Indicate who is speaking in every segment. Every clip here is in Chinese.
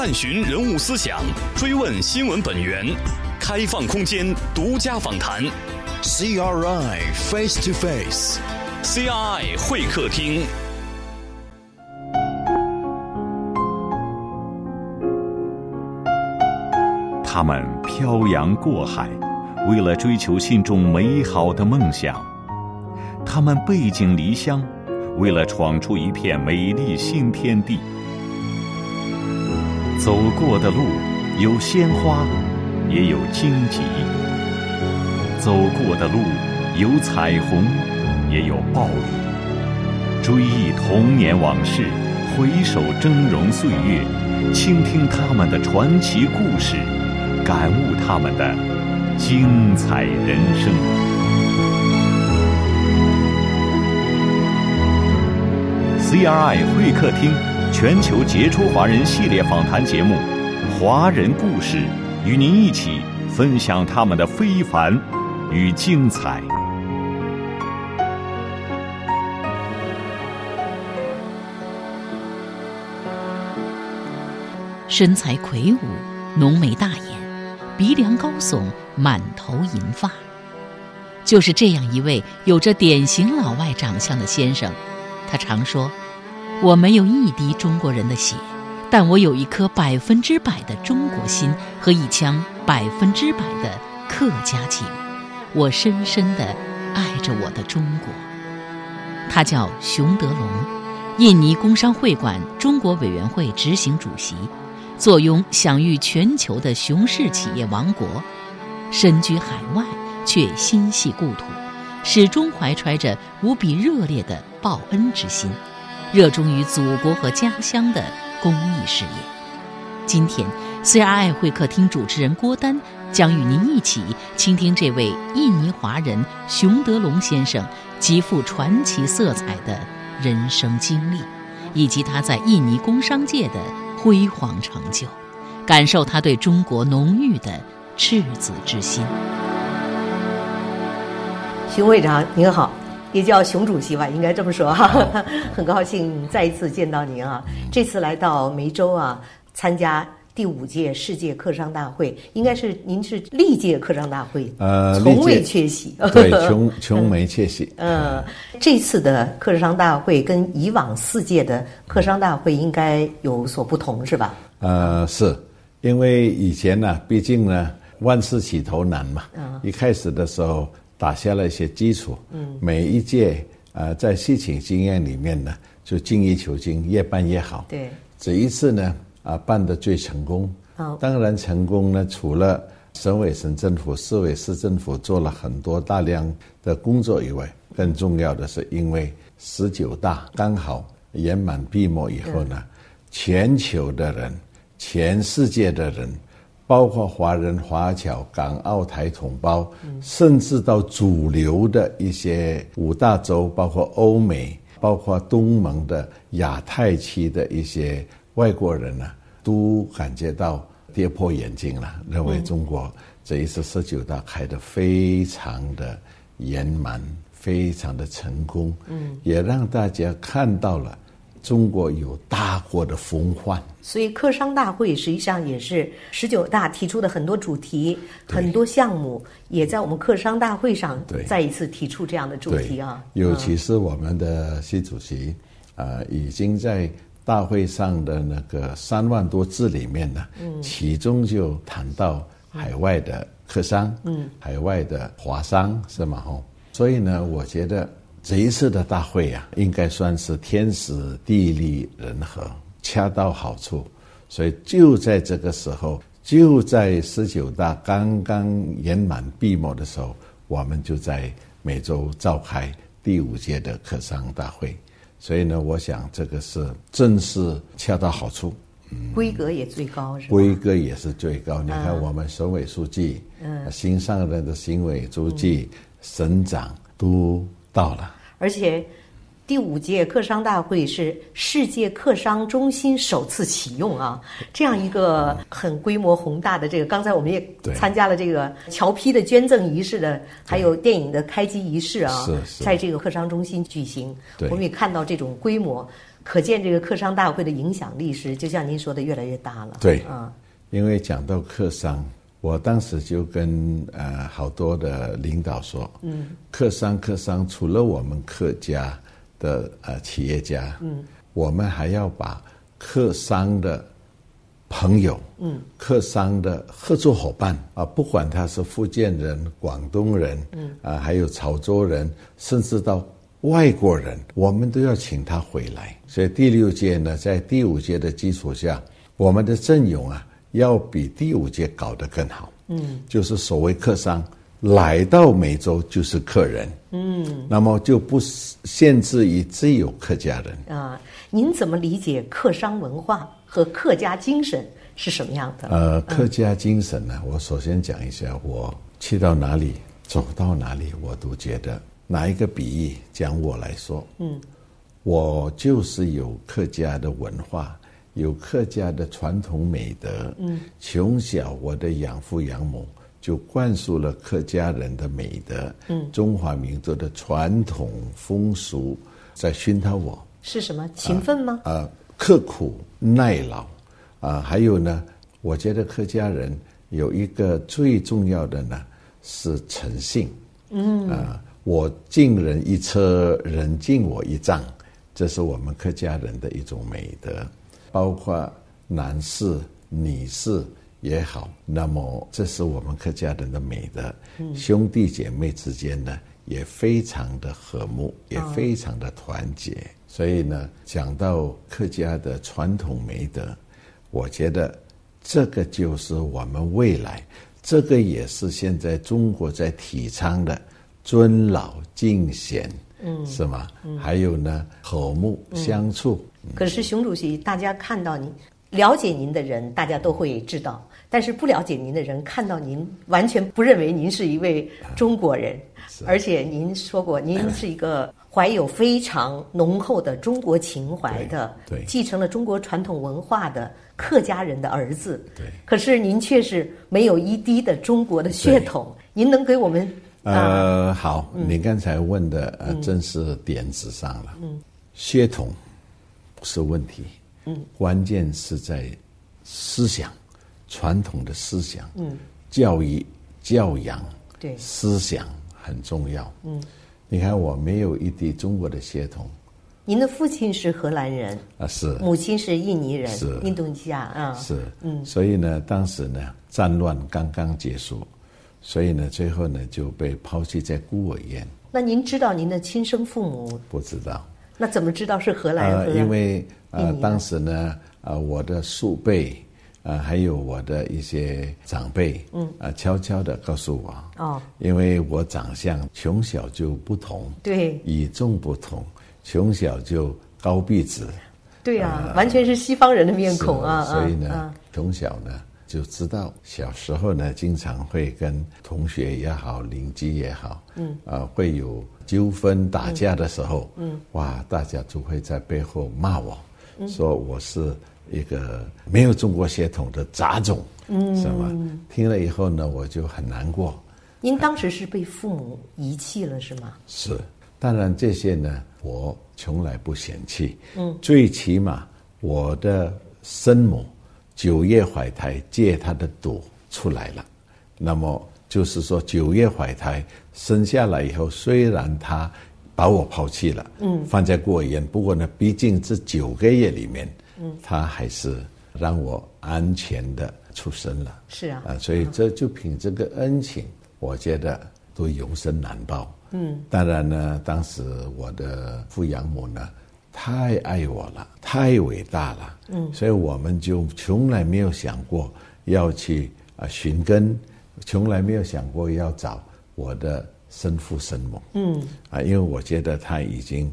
Speaker 1: 探寻人物思想，追问新闻本源，开放空间，独家访谈。
Speaker 2: CRI Face to Face，CRI
Speaker 1: 会客厅。
Speaker 3: 他们漂洋过海，为了追求心中美好的梦想；他们背井离乡，为了闯出一片美丽新天地。走过的路有鲜花，也有荆棘；走过的路有彩虹，也有暴雨。追忆童年往事，回首峥嵘岁月，倾听他们的传奇故事。感悟他们的精彩人生。CRI 会客厅全球杰出华人系列访谈节目《华人故事》，与您一起分享他们的非凡与精彩。
Speaker 4: 身材魁梧，浓眉大眼。鼻梁高耸，满头银发，就是这样一位有着典型老外长相的先生。他常说：“我没有一滴中国人的血，但我有一颗百分之百的中国心和一腔百分之百的客家情。我深深地爱着我的中国。”他叫熊德龙，印尼工商会馆中国委员会执行主席。坐拥享誉全球的熊氏企业王国，身居海外却心系故土，始终怀揣着无比热烈的报恩之心，热衷于祖国和家乡的公益事业。今天，CRI 会客厅主持人郭丹将与您一起倾听这位印尼华人熊德龙先生极富传奇色彩的人生经历，以及他在印尼工商界的。辉煌成就，感受他对中国浓郁的赤子之心。
Speaker 5: 熊会长您好，也叫熊主席吧，应该这么说哈。很高兴再一次见到您啊！这次来到梅州啊，参加第五届世界客商大会，应该是您是历届客商大会，呃，从未缺席，
Speaker 6: 对，从从没缺席。
Speaker 5: 嗯，这次的客商大会跟以往四届的客商大会应该有所不同，是吧？
Speaker 6: 呃，是因为以前呢，毕竟呢，万事起头难嘛，嗯，一开始的时候打下了一些基础，嗯，每一届呃，在事情经验里面呢，就精益求精，越办越好。
Speaker 5: 对，
Speaker 6: 这一次呢。啊，办的最成功。当然成功呢，除了省委省政府、市委市政府做了很多大量的工作以外，更重要的是，因为十九大刚好圆满闭幕以后呢，全球的人、全世界的人，包括华人华侨、港澳台同胞，甚至到主流的一些五大洲，包括欧美、包括东盟的亚太区的一些外国人呢。都感觉到跌破眼镜了，认为中国这一次十九大开得非常的圆满，非常的成功，嗯，也让大家看到了中国有大国的风范。
Speaker 5: 所以，客商大会实际上也是十九大提出的很多主题、很多项目，也在我们客商大会上再一次提出这样的主题啊。
Speaker 6: 尤其是我们的习主席啊，已经在。大会上的那个三万多字里面呢，嗯其中就谈到海外的客商，嗯，海外的华商是吗？吼，所以呢，我觉得这一次的大会呀，应该算是天时地利人和，恰到好处。所以就在这个时候，就在十九大刚刚圆满闭幕的时候，我们就在每周召开第五届的客商大会。所以呢，我想这个是正是恰到好处，
Speaker 5: 规格也最高，是
Speaker 6: 规格也是最高。你看，我们省委书记、嗯，新上任的省委书记、省长都到了，
Speaker 5: 而且。第五届客商大会是世界客商中心首次启用啊，这样一个很规模宏大的这个，刚才我们也参加了这个侨批的捐赠仪式的，还有电影的开机仪式啊，在这个客商中心举行，我们也看到这种规模。可见这个客商大会的影响力是，就像您说的，越来越大了。
Speaker 6: 对，啊，因为讲到客商，我当时就跟呃好多的领导说，嗯，客商客商，除了我们客家的呃企业家，嗯，我们还要把客商的。朋友，嗯，客商的合作伙伴啊，不管他是福建人、广东人，嗯，啊，还有潮州人，甚至到外国人，我们都要请他回来。所以第六届呢，在第五届的基础下，我们的阵容啊，要比第五届搞得更好。嗯，就是所谓客商来到美洲就是客人，嗯，那么就不限制于只有客家人
Speaker 5: 啊。您怎么理解客商文化？和客家精神是什么样的？
Speaker 6: 呃，客家精神呢，我首先讲一下，我去到哪里，走到哪里，我都觉得拿一个比喻讲我来说，嗯，我就是有客家的文化，有客家的传统美德，嗯，从小我的养父养母就灌输了客家人的美德，嗯，中华民族的传统风俗在熏陶我。
Speaker 5: 是什么？勤奋吗？
Speaker 6: 啊。刻苦耐劳，啊，还有呢，我觉得客家人有一个最重要的呢是诚信，嗯，啊，我敬人一车，人敬我一丈，这是我们客家人的一种美德，包括男士、女士也好，那么这是我们客家人的美德，兄弟姐妹之间呢也非常的和睦，也非常的团结。所以呢，讲到客家的传统美德，我觉得这个就是我们未来，这个也是现在中国在提倡的尊老敬贤，嗯，是吗？嗯，还有呢，和睦相处。
Speaker 5: 可是熊主席，大家看到您了解您的人，大家都会知道；但是不了解您的人，看到您完全不认为您是一位中国人，而且您说过，您是一个。怀有非常浓厚的中国情怀的，
Speaker 6: 对，
Speaker 5: 继承了中国传统文化的客家人的儿子，
Speaker 6: 对。
Speaker 5: 可是您却是没有一滴的中国的血统，您能给我们？
Speaker 6: 呃，好，你刚才问的呃，正是点子上了。嗯，血统不是问题，嗯，关键是在思想，传统的思想，嗯，教育教养，
Speaker 5: 对，
Speaker 6: 思想很重要，嗯。你看，我没有一滴中国的血统。
Speaker 5: 您的父亲是荷兰人
Speaker 6: 啊，是。
Speaker 5: 母亲是印尼人，
Speaker 6: 是。
Speaker 5: 印度尼西亚啊，
Speaker 6: 是。嗯。所以呢，当时呢，战乱刚刚结束，所以呢，最后呢就被抛弃在孤儿院。
Speaker 5: 那您知道您的亲生父母？
Speaker 6: 不知道。
Speaker 5: 那怎么知道是荷兰人？
Speaker 6: 因为呃，当时呢，呃，我的叔辈。啊，还有我的一些长辈，嗯，啊，悄悄的告诉我，哦，因为我长相从小就不同，
Speaker 5: 对，
Speaker 6: 与众不同，从小就高鼻子，
Speaker 5: 对啊，完全是西方人的面孔啊，
Speaker 6: 所以呢，从小呢就知道，小时候呢经常会跟同学也好，邻居也好，嗯，啊，会有纠纷打架的时候，嗯，哇，大家就会在背后骂我，说我是。一个没有中国血统的杂种，嗯，什么？听了以后呢，我就很难过。
Speaker 5: 您当时是被父母遗弃了，是吗？
Speaker 6: 是，当然这些呢，我从来不嫌弃。嗯，最起码我的生母九月怀胎，借他的肚出来了。那么就是说，九月怀胎生下来以后，虽然他把我抛弃了，嗯，放在孤儿院，不过呢，毕竟这九个月里面。嗯，他还是让我安全的出生了。
Speaker 5: 是啊，
Speaker 6: 啊，所以这就凭这个恩情，我觉得都永生难报。嗯，当然呢，当时我的父养母呢，太爱我了，太伟大了。嗯，所以我们就从来没有想过要去啊寻根，从来没有想过要找我的生父生母。嗯，啊，因为我觉得他已经。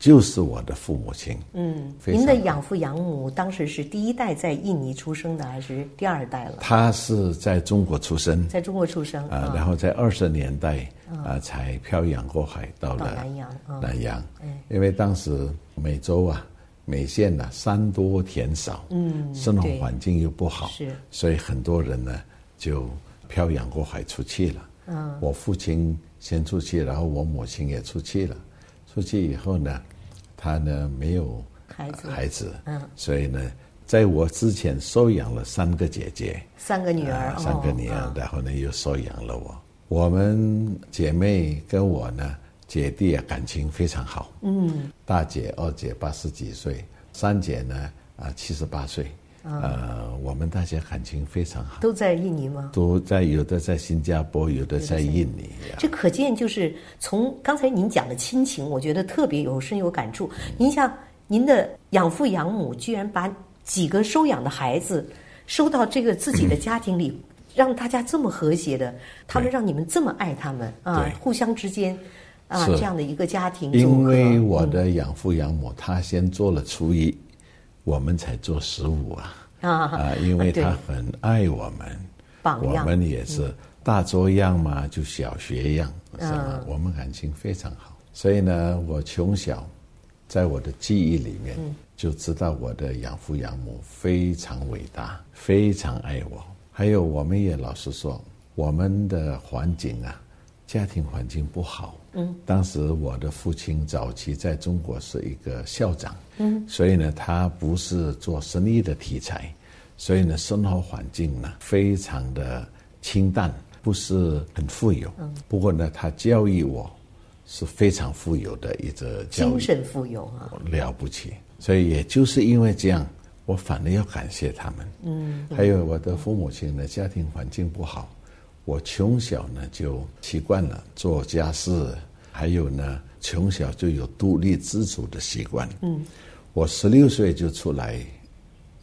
Speaker 6: 就是我的父母亲。嗯，
Speaker 5: 您的养父养母当时是第一代在印尼出生的，还是第二代了？
Speaker 6: 他是在中国出生，
Speaker 5: 在中国出生
Speaker 6: 啊，然后在二十年代啊才漂洋过海到了
Speaker 5: 南洋。
Speaker 6: 南洋，因为当时美洲啊、美县呐山多田少，嗯，生活环境又不好，
Speaker 5: 是，
Speaker 6: 所以很多人呢就漂洋过海出去了。嗯，我父亲先出去，然后我母亲也出去了。出去以后呢，他呢没有
Speaker 5: 孩子，
Speaker 6: 孩子，嗯，所以呢，在我之前收养了三个姐姐，
Speaker 5: 三个女儿，
Speaker 6: 三个女儿，然后呢又收养了我。我们姐妹跟我呢，姐弟啊感情非常好，嗯，大姐、二姐八十几岁，三姐呢啊七十八岁。呃，我们大家感情非常好，
Speaker 5: 都在印尼吗？
Speaker 6: 都在，有的在新加坡，有的在印尼。
Speaker 5: 这可见就是从刚才您讲的亲情，我觉得特别有深有感触。您像您的养父养母，居然把几个收养的孩子收到这个自己的家庭里，让大家这么和谐的，他们让你们这么爱他们啊，互相之间啊这样的一个家庭。
Speaker 6: 因为我的养父养母，他先做了厨艺。我们才做十五啊啊！因为他很爱我们，我们也是大作样嘛，就小学样是吧？我们感情非常好，所以呢，我从小在我的记忆里面就知道我的养父养母非常伟大，非常爱我。还有，我们也老实说，我们的环境啊，家庭环境不好。嗯，当时我的父亲早期在中国是一个校长，嗯，所以呢，他不是做生意的题材，所以呢，生活环境呢非常的清淡，不是很富有。嗯，不过呢，他教育我是非常富有的一个
Speaker 5: 精神富有啊，
Speaker 6: 了不起。所以也就是因为这样，我反而要感谢他们。嗯，还有我的父母亲呢，家庭环境不好。我从小呢就习惯了做家事，还有呢从小就有独立自主的习惯。嗯，我十六岁就出来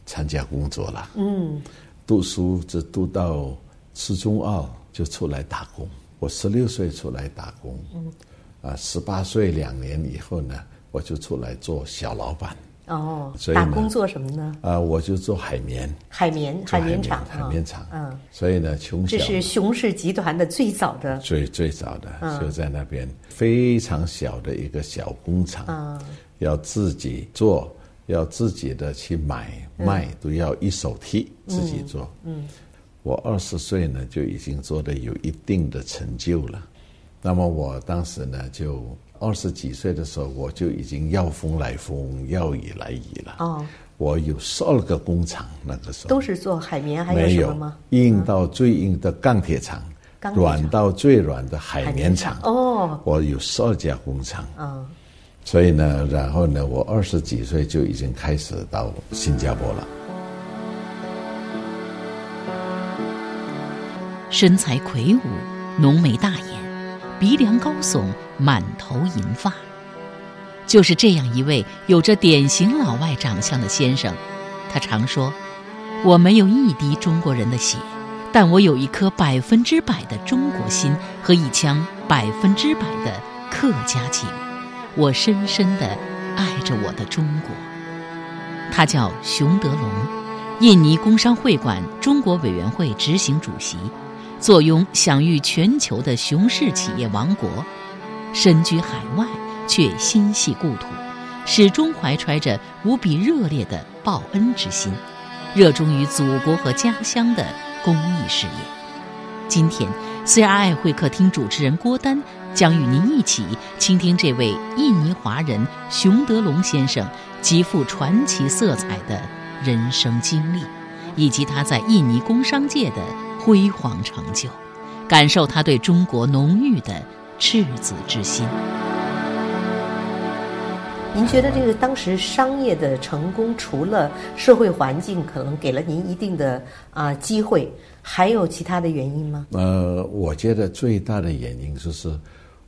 Speaker 6: 参加工作了。嗯，读书只读到初中二就出来打工。我十六岁出来打工。嗯，啊，十八岁两年以后呢，我就出来做小老板。
Speaker 5: 哦，打工做什么呢？
Speaker 6: 啊，我就做海绵，
Speaker 5: 海绵，
Speaker 6: 海
Speaker 5: 绵厂，
Speaker 6: 海绵厂。嗯，所以呢，穷小
Speaker 5: 这是熊氏集团的最早的，
Speaker 6: 最最早的就在那边非常小的一个小工厂。嗯，要自己做，要自己的去买卖，都要一手替自己做。嗯，我二十岁呢就已经做的有一定的成就了。那么我当时呢就。二十几岁的时候，我就已经要风来风，要雨来雨了。哦，我有十二个工厂，那个时候
Speaker 5: 都是做海绵，还有什么吗？
Speaker 6: 硬到最硬的钢铁厂，软到最软的海绵厂。哦，我有十二家工厂。嗯，所以呢，然后呢，我二十几岁就已经开始到新加坡了。
Speaker 4: 身材魁梧，浓眉大眼。鼻梁高耸，满头银发，就是这样一位有着典型老外长相的先生。他常说：“我没有一滴中国人的血，但我有一颗百分之百的中国心和一腔百分之百的客家情。我深深地爱着我的中国。”他叫熊德龙，印尼工商会馆中国委员会执行主席。坐拥享誉全球的熊市企业王国，身居海外却心系故土，始终怀揣着无比热烈的报恩之心，热衷于祖国和家乡的公益事业。今天，CRI 会客厅主持人郭丹将与您一起倾听这位印尼华人熊德龙先生极富传奇色彩的人生经历，以及他在印尼工商界的。辉煌成就，感受他对中国浓郁的赤子之心。
Speaker 5: 您觉得这个当时商业的成功，除了社会环境可能给了您一定的啊机会，还有其他的原因吗？
Speaker 6: 呃，我觉得最大的原因就是，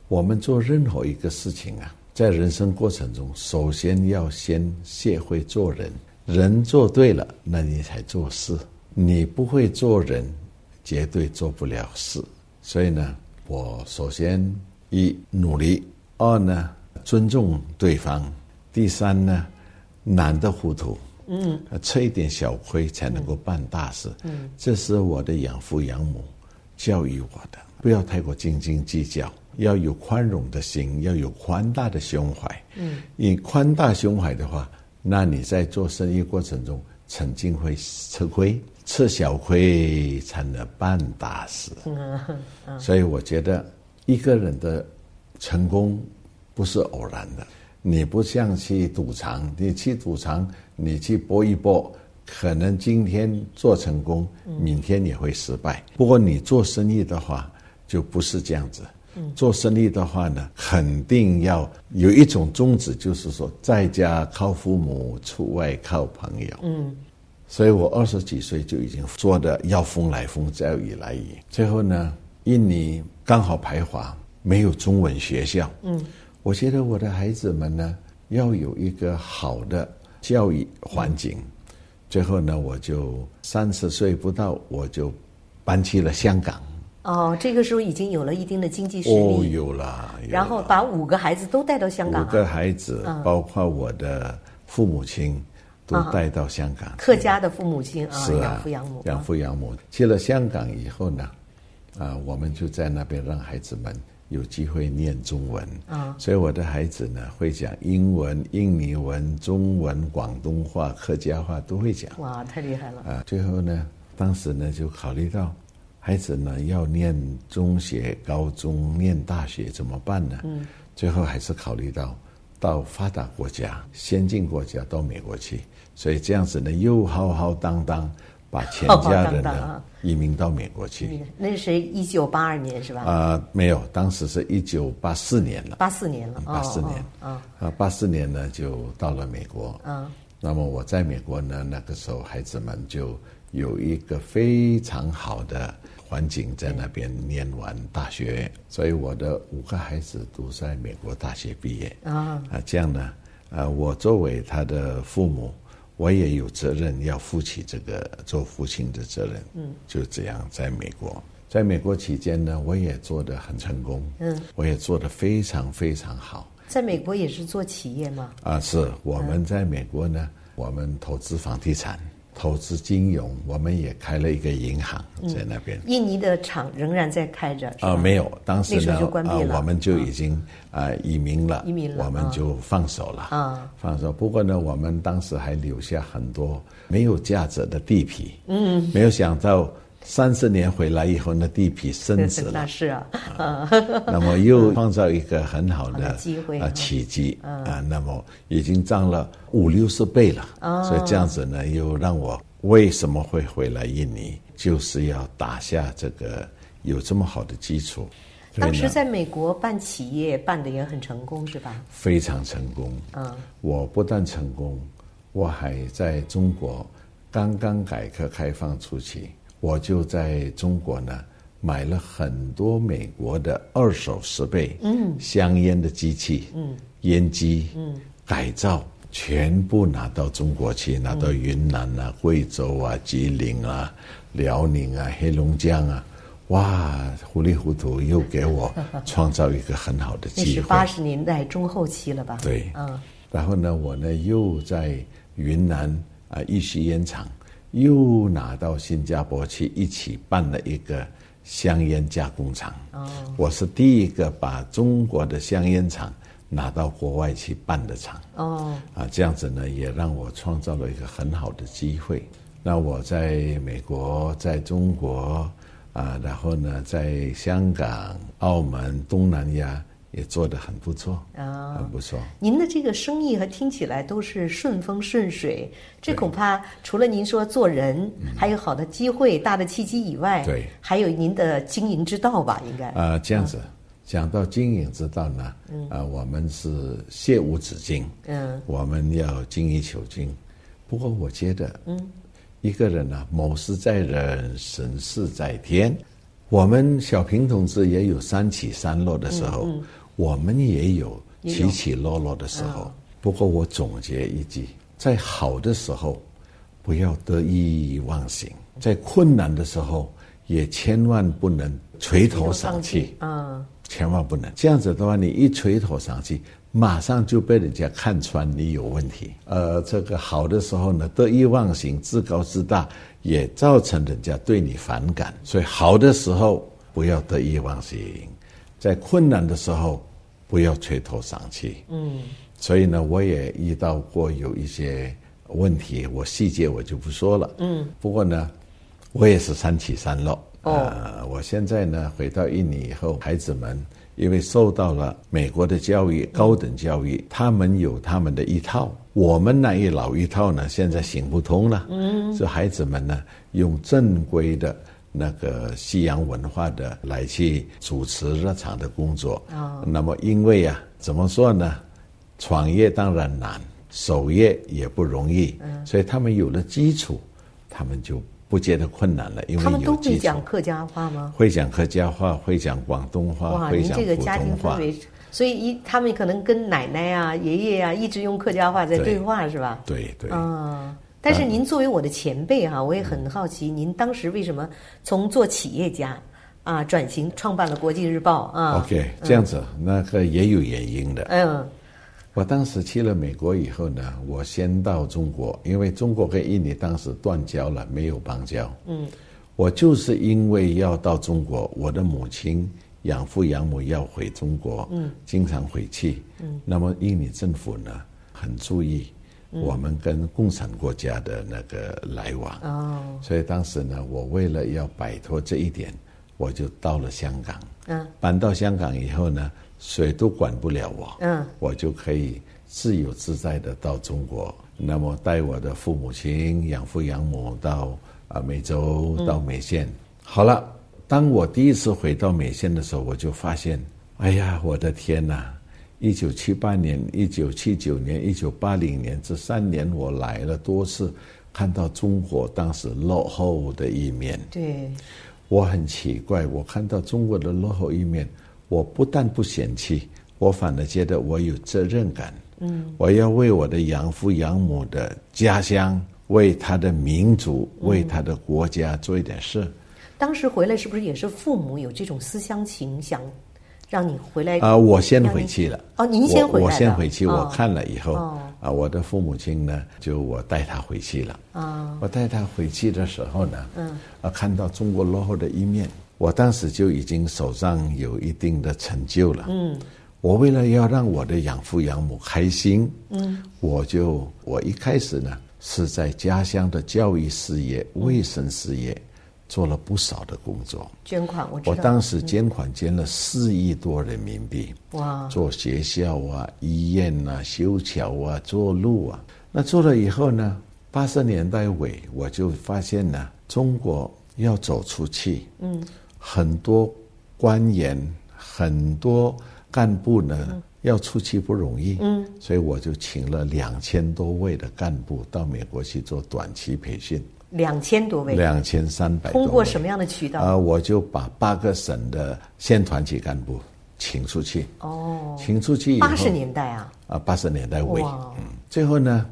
Speaker 6: 我们做任何一个事情啊，在人生过程中，首先要先学会做人，人做对了，那你才做事。你不会做人。绝对做不了事，所以呢，我首先一努力，二呢尊重对方，第三呢难得糊涂，嗯，吃一点小亏才能够办大事，嗯，这是我的养父养母教育我的，不要太过斤斤计较，要有宽容的心，要有宽大的胸怀，嗯，你宽大胸怀的话，那你在做生意过程中曾经会吃亏。吃小亏成了办大事，所以我觉得一个人的成功不是偶然的，你不像去赌场，你去赌场，你去搏一搏，可能今天做成功，明天也会失败。不过你做生意的话，就不是这样子。做生意的话呢，肯定要有一种宗旨，就是说在家靠父母，出外靠朋友。嗯，所以我二十几岁就已经做的要风来风，要雨来雨。最后呢，印尼刚好排华，没有中文学校。嗯，我觉得我的孩子们呢，要有一个好的教育环境。最后呢，我就三十岁不到，我就搬去了香港。
Speaker 5: 哦，这个时候已经有了一定的经济实力。
Speaker 6: 哦，有了。
Speaker 5: 然后把五个孩子都带到香港。
Speaker 6: 五个孩子，包括我的父母亲，都带到香港。
Speaker 5: 客家的父母亲
Speaker 6: 啊，
Speaker 5: 养父养母。
Speaker 6: 养父养母。去了香港以后呢，啊，我们就在那边让孩子们有机会念中文。啊。所以我的孩子呢，会讲英文、印尼文、中文、广东话、客家话都会讲。
Speaker 5: 哇，太厉害了！
Speaker 6: 啊，最后呢，当时呢就考虑到。孩子呢要念中学、高中、念大学怎么办呢？嗯，最后还是考虑到到发达国家、先进国家到美国去，所以这样子呢又浩浩荡荡把全家人呢移民到美国去。
Speaker 5: 那是一九八二年是吧？
Speaker 6: 啊，没有，当时是一九八四年了。
Speaker 5: 八四年了，
Speaker 6: 八四年啊啊，八四年呢就到了美国。嗯，那么我在美国呢，那个时候孩子们就有一个非常好的。环境在那边念完大学，所以我的五个孩子都在美国大学毕业啊啊，这样呢，啊，我作为他的父母，我也有责任要负起这个做父亲的责任。嗯，就这样，在美国，在美国期间呢，我也做得很成功。嗯，我也做得非常非常好。
Speaker 5: 在美国也是做企业吗？
Speaker 6: 啊，是我们在美国呢，我们投资房地产。投资金融，我们也开了一个银行在那边。
Speaker 5: 印尼的厂仍然在开着。
Speaker 6: 啊，没有，当时呢，啊，我们就已经啊移民了，
Speaker 5: 移民了，
Speaker 6: 我们就放手了。啊，放手。不过呢，我们当时还留下很多没有价值的地皮。嗯，没有想到。三十年回来以后，那地皮升值了。
Speaker 5: 那是啊，
Speaker 6: 那么又创造一个很好
Speaker 5: 的机会
Speaker 6: 啊契机啊，那么已经涨了五六十倍了。所以这样子呢，又让我为什么会回来印尼，就是要打下这个有这么好的基础。
Speaker 5: 当时在美国办企业办的也很成功，是吧？
Speaker 6: 非常成功。嗯，我不但成功，我还在中国刚刚改革开放初期。我就在中国呢，买了很多美国的二手设备，嗯，香烟的机器，嗯，烟机，嗯，改造，全部拿到中国去，拿到云南啊、贵州啊、吉林啊、辽宁啊、黑龙江啊，哇，糊里糊涂又给我创造一个很好的机会。那
Speaker 5: 是八十年代中后期了吧？
Speaker 6: 对，嗯，然后呢，我呢又在云南啊玉溪烟厂。又拿到新加坡去，一起办了一个香烟加工厂。哦，我是第一个把中国的香烟厂拿到国外去办的厂。哦，啊，这样子呢，也让我创造了一个很好的机会。那我在美国，在中国，啊，然后呢，在香港、澳门、东南亚。也做得很不错啊，很不错。
Speaker 5: 您的这个生意和听起来都是顺风顺水，这恐怕除了您说做人还有好的机会、大的契机以外，
Speaker 6: 对，
Speaker 5: 还有您的经营之道吧？应该
Speaker 6: 啊，这样子讲到经营之道呢，啊，我们是切无止境，嗯，我们要精益求精。不过我觉得，嗯，一个人呢，谋事在人，成事在天。我们小平同志也有三起三落的时候。我们也有起起落落的时候，不过我总结一句：在好的时候，不要得意忘形；在困难的时候，也千万不能垂头丧气。嗯，千万不能这样子的话，你一垂头丧气，马上就被人家看穿你有问题。呃，这个好的时候呢，得意忘形、自高自大，也造成人家对你反感。所以，好的时候不要得意忘形，在困难的时候。不要垂头丧气。嗯，所以呢，我也遇到过有一些问题，我细节我就不说了。嗯，不过呢，我也是三起三落。哦，我现在呢回到印尼以后，孩子们因为受到了美国的教育，高等教育，他们有他们的一套，我们那一老一套呢，现在行不通了。嗯，这孩子们呢，用正规的那个西洋文化的来去主持日常的工作。哦，那么因为啊，怎么说呢？创业当然难，守业也不容易。嗯，所以他们有了基础，他们就。不觉得困难了，因为
Speaker 5: 他们都会讲客家话吗？
Speaker 6: 会讲客家话，会讲广东话，会讲普通话。
Speaker 5: 所以一他们可能跟奶奶啊、爷爷啊一直用客家话在对话，是吧？
Speaker 6: 对对。
Speaker 5: 啊，但是您作为我的前辈哈，我也很好奇，您当时为什么从做企业家啊转型创办了《国际日报》啊
Speaker 6: ？OK，这样子，那个也有原因的。嗯。我当时去了美国以后呢，我先到中国，因为中国跟印尼当时断交了，没有邦交。嗯，我就是因为要到中国，我的母亲养父养母要回中国，嗯，经常回去。嗯，那么印尼政府呢，很注意我们跟共产国家的那个来往。哦，所以当时呢，我为了要摆脱这一点，我就到了香港。嗯，搬到香港以后呢。谁都管不了我，嗯，我就可以自由自在的到中国，那么带我的父母亲、养父养母到啊美洲，到美县。好了，当我第一次回到美县的时候，我就发现，哎呀，我的天哪！一九七八年、一九七九年、一九八零年这三年，我来了多次，看到中国当时落后的一面。
Speaker 5: 对，
Speaker 6: 我很奇怪，我看到中国的落后一面。我不但不嫌弃，我反而觉得我有责任感。嗯，我要为我的养父养母的家乡，为他的民族，为他的国家做一点事。
Speaker 5: 当时回来是不是也是父母有这种思乡情，想让你回来？
Speaker 6: 啊，我先回去了。
Speaker 5: 哦，您先回
Speaker 6: 来我先回去，我看了以后，啊，我的父母亲呢，就我带他回去了。啊，我带他回去的时候呢，嗯，啊，看到中国落后的一面。我当时就已经手上有一定的成就了。嗯，我为了要让我的养父养母开心，嗯，我就我一开始呢是在家乡的教育事业、卫生事业做了不少的工作。
Speaker 5: 捐款，我
Speaker 6: 我当时捐款捐了四亿多人民币。哇！做学校啊、医院啊、修桥啊、做路啊。那做了以后呢，八十年代尾我就发现呢，中国要走出去。嗯。很多官员、很多干部呢，要出去不容易，嗯，所以我就请了两千多位的干部到美国去做短期培训。
Speaker 5: 两千多位，
Speaker 6: 两千三百。
Speaker 5: 通过什么样的渠道？
Speaker 6: 啊，我就把八个省的县团级干部请出去。哦，请出去以后，
Speaker 5: 八十年代啊，
Speaker 6: 啊，八十年代尾，嗯，最后呢，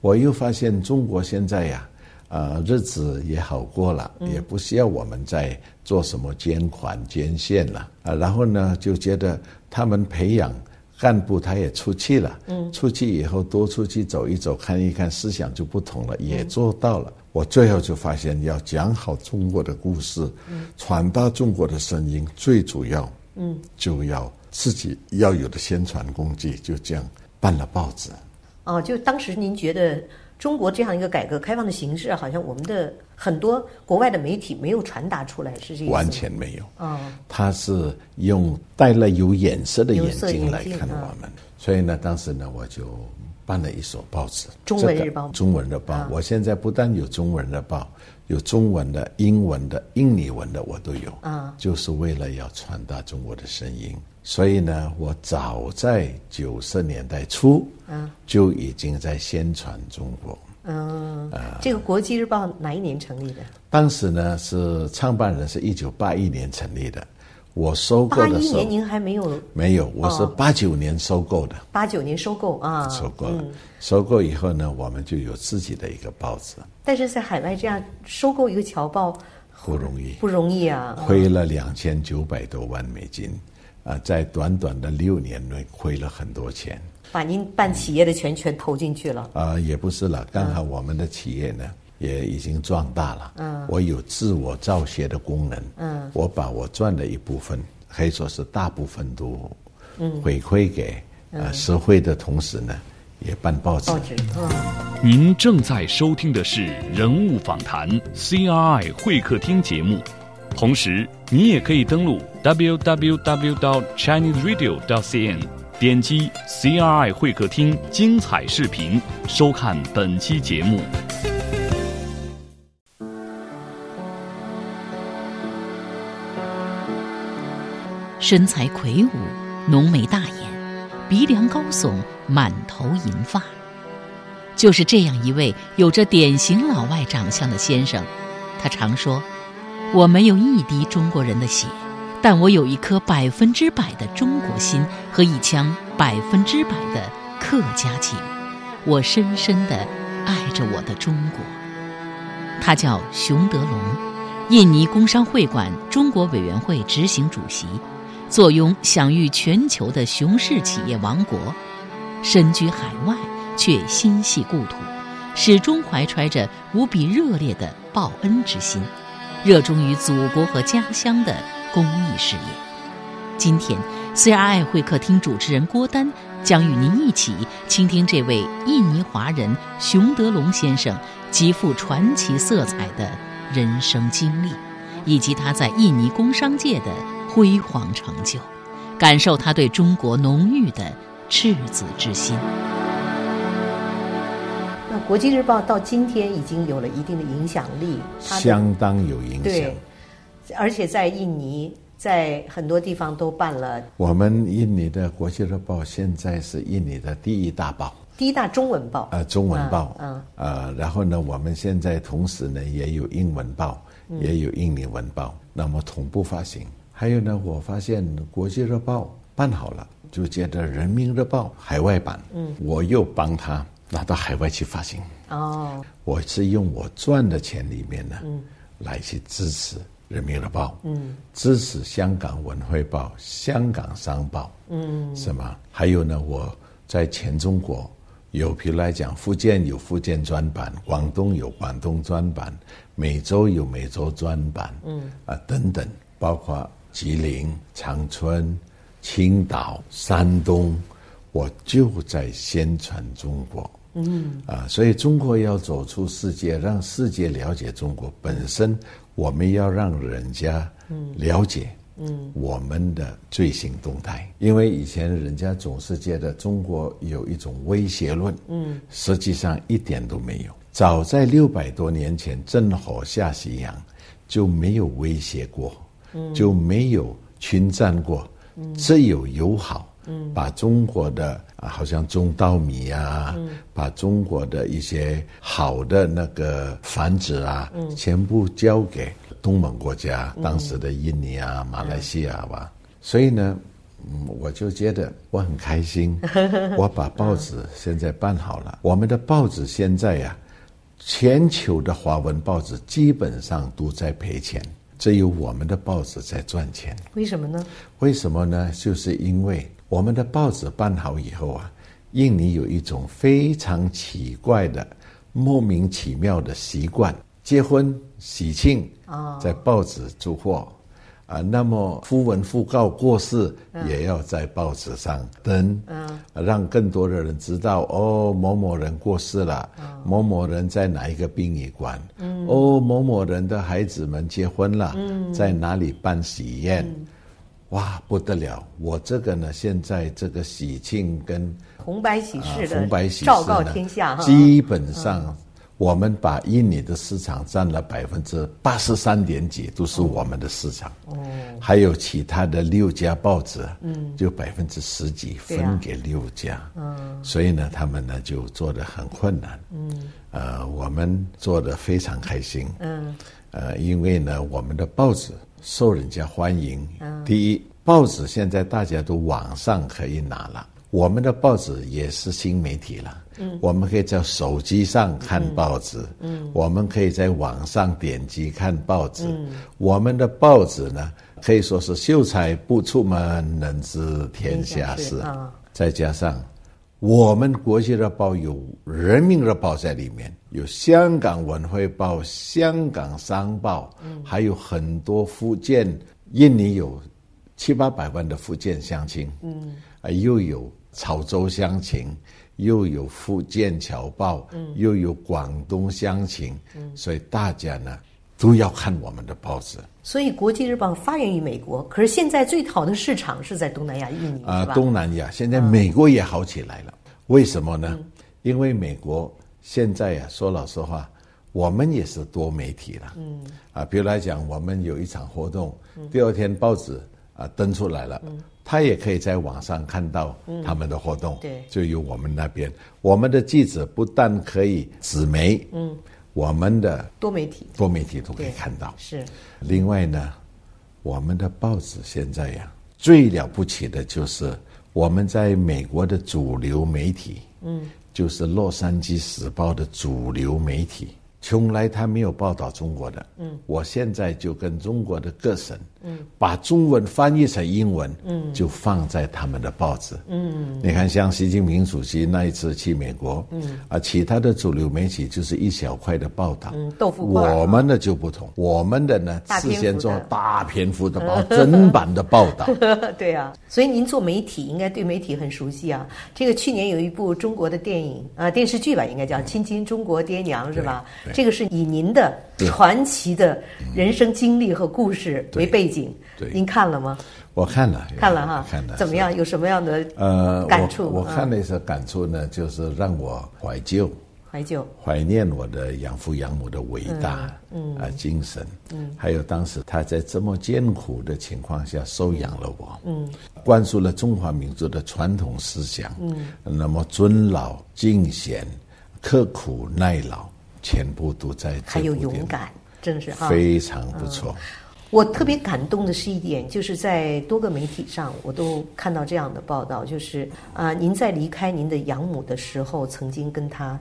Speaker 6: 我又发现中国现在呀。呃，日子也好过了，也不需要我们再做什么捐款捐献了啊。然后呢，就觉得他们培养干部，他也出去了，嗯，出去以后多出去走一走，看一看，思想就不同了，也做到了。我最后就发现，要讲好中国的故事，传达中国的声音，最主要，嗯，就要自己要有的宣传工具，就这样办了报纸。
Speaker 5: 哦，就当时您觉得？中国这样一个改革开放的形式，好像我们的很多国外的媒体没有传达出来，是这样。
Speaker 6: 完全没有。哦，他是用带了有眼色的眼睛来看我们，所以呢，当时呢，我就办了一所报纸《
Speaker 5: 中文日报》。
Speaker 6: 中文日报，我现在不但有中文日报，有中文的、英文的、印尼文的，我都有。啊，就是为了要传达中国的声音。所以呢，我早在九十年代初，啊，就已经在宣传中国。
Speaker 5: 嗯，啊，这个《国际日报》哪一年成立的？
Speaker 6: 当时呢，是创办人是一九八一年成立的。我收购的
Speaker 5: 时候，八一年您还没有？
Speaker 6: 没有，我是八九年收购的。
Speaker 5: 八九年收购啊，
Speaker 6: 收购了。收购以后呢，我们就有自己的一个报纸。
Speaker 5: 但是在海外这样收购一个侨报
Speaker 6: 不容易，
Speaker 5: 不容易啊！
Speaker 6: 亏了两千九百多万美金。啊，在短短的六年内亏了很多钱，
Speaker 5: 把您办企业的钱全投进去了。
Speaker 6: 啊，也不是了，刚好我们的企业呢也已经壮大了。嗯，我有自我造血的功能。嗯，我把我赚的一部分，可以说是大部分都回馈给呃社会的同时呢，也办报纸。
Speaker 5: 报纸。
Speaker 1: 您正在收听的是人物访谈 CRI 会客厅节目。同时，你也可以登录 www.chineseradio.cn，点击 CRI 会客厅精彩视频，收看本期节目。
Speaker 4: 身材魁梧，浓眉大眼，鼻梁高耸，满头银发。就是这样一位有着典型老外长相的先生，他常说：“我没有一滴中国人的血，但我有一颗百分之百的中国心和一腔百分之百的客家情。我深深地爱着我的中国。”他叫熊德龙，印尼工商会馆中国委员会执行主席。坐拥享誉全球的熊市企业王国，身居海外却心系故土，始终怀揣着无比热烈的报恩之心，热衷于祖国和家乡的公益事业。今天，CRI 会客厅主持人郭丹将与您一起倾听这位印尼华人熊德龙先生极富传奇色彩的人生经历，以及他在印尼工商界的。辉煌成就，感受他对中国浓郁的赤子之心。
Speaker 5: 那《国际日报》到今天已经有了一定的影响力，
Speaker 6: 相当有影响。对，
Speaker 5: 而且在印尼，在很多地方都办了。
Speaker 6: 我们印尼的《国际日报》现在是印尼的第一大报，
Speaker 5: 第一大中文报。
Speaker 6: 呃，中文报。嗯。呃，然后呢，我们现在同时呢也有英文报，也有印尼文报，那么同步发行。还有呢，我发现《国际日报》办好了，就接着《人民日报》海外版，嗯，我又帮他拿到海外去发行。哦，我是用我赚的钱里面呢，嗯，来去支持《人民日报》，嗯，支持香港文汇报、香港商报，嗯，是吗？还有呢，我在全中国有，比如来讲，福建有福建专版，广东有广东专版，美洲有美洲专版，嗯，啊等等，包括。吉林、长春、青岛、山东，我就在宣传中国。嗯啊，所以中国要走出世界，让世界了解中国本身，我们要让人家了解嗯我们的最新动态。因为以前人家总是觉得中国有一种威胁论，嗯，实际上一点都没有。早在六百多年前，郑和下西洋就没有威胁过。就没有侵占过，只有友好，把中国的啊，好像种稻米啊，把中国的一些好的那个繁殖啊，全部交给东盟国家，当时的印尼啊、马来西亚吧。所以呢，我就觉得我很开心，我把报纸现在办好了。我们的报纸现在呀，全球的华文报纸基本上都在赔钱。只有我们的报纸在赚钱，
Speaker 5: 为什么呢？
Speaker 6: 为什么呢？就是因为我们的报纸办好以后啊，印尼有一种非常奇怪的、莫名其妙的习惯：结婚、喜庆啊，在报纸出货。啊，那么夫文讣告过世也要在报纸上登，让更多的人知道哦，某某人过世了，某某人在哪一个殡仪馆，哦，某某人的孩子们结婚了，在哪里办喜宴，哇，不得了！我这个呢，现在这个喜庆跟
Speaker 5: 红白喜事
Speaker 6: 的红白喜事
Speaker 5: 昭告天下，
Speaker 6: 基本上。我们把印尼的市场占了百分之八十三点几，都是我们的市场。哦，还有其他的六家报纸，嗯，就百分之十几分给六家。嗯，所以呢，他们呢就做的很困难。嗯，呃，我们做的非常开心。嗯，呃，因为呢，我们的报纸受人家欢迎。嗯，第一，报纸现在大家都网上可以拿了。我们的报纸也是新媒体了，嗯，我们可以在手机上看报纸，嗯，我们可以在网上点击看报纸，嗯，我们的报纸呢可以说是秀才不出门，能知天下事。啊。再加上我们国际日报有人民日报在里面，有香港文汇报、香港商报，嗯，还有很多福建、印尼有七八百万的福建乡亲，嗯，啊，又有。潮州乡情，又有福建侨报，又有广东乡情，所以大家呢都要看我们的报纸。
Speaker 5: 所以，《国际日报》发源于美国，可是现在最好的市场是在东南亚、印尼，啊，
Speaker 6: 东南亚现在美国也好起来了，为什么呢？因为美国现在呀，说老实话，我们也是多媒体了。嗯，啊，比如来讲，我们有一场活动，第二天报纸啊登出来了，他也可以在网上看到他们的活动。
Speaker 5: 对，
Speaker 6: 就有我们那边，我们的记者不但可以纸媒，嗯。我们的
Speaker 5: 多媒体，
Speaker 6: 多媒体都可以看到。
Speaker 5: 是。
Speaker 6: 另外呢，我们的报纸现在呀，最了不起的就是我们在美国的主流媒体，嗯，就是《洛杉矶时报》的主流媒体。从来他没有报道中国的，嗯，我现在就跟中国的各省，嗯，把中文翻译成英文，嗯，就放在他们的报纸，嗯，你看像习近平主席那一次去美国，嗯，啊，其他的主流媒体就是一小块的报道，
Speaker 5: 嗯，豆腐
Speaker 6: 块，我们的就不同，我们的呢，事先做大篇幅的报，整版的报道，
Speaker 5: 对啊，所以您做媒体应该对媒体很熟悉啊。这个去年有一部中国的电影啊电视剧吧，应该叫《亲亲中国爹娘》是吧？这个是以您的传奇的人生经历和故事为背景，对。您看了吗？
Speaker 6: 我看了，
Speaker 5: 看了哈，
Speaker 6: 看了，
Speaker 5: 怎么样？有什么样的
Speaker 6: 呃
Speaker 5: 感触？
Speaker 6: 我看那些感触呢，就是让我怀旧，
Speaker 5: 怀旧，
Speaker 6: 怀念我的养父养母的伟大，嗯啊精神，嗯，还有当时他在这么艰苦的情况下收养了我，嗯，灌输了中华民族的传统思想，嗯，那么尊老敬贤，刻苦耐劳。全部都在
Speaker 5: 还有勇敢，真是哈，
Speaker 6: 非常不错。
Speaker 5: 我特别感动的是一点，就是在多个媒体上，我都看到这样的报道，就是啊，您在离开您的养母的时候，曾经跟她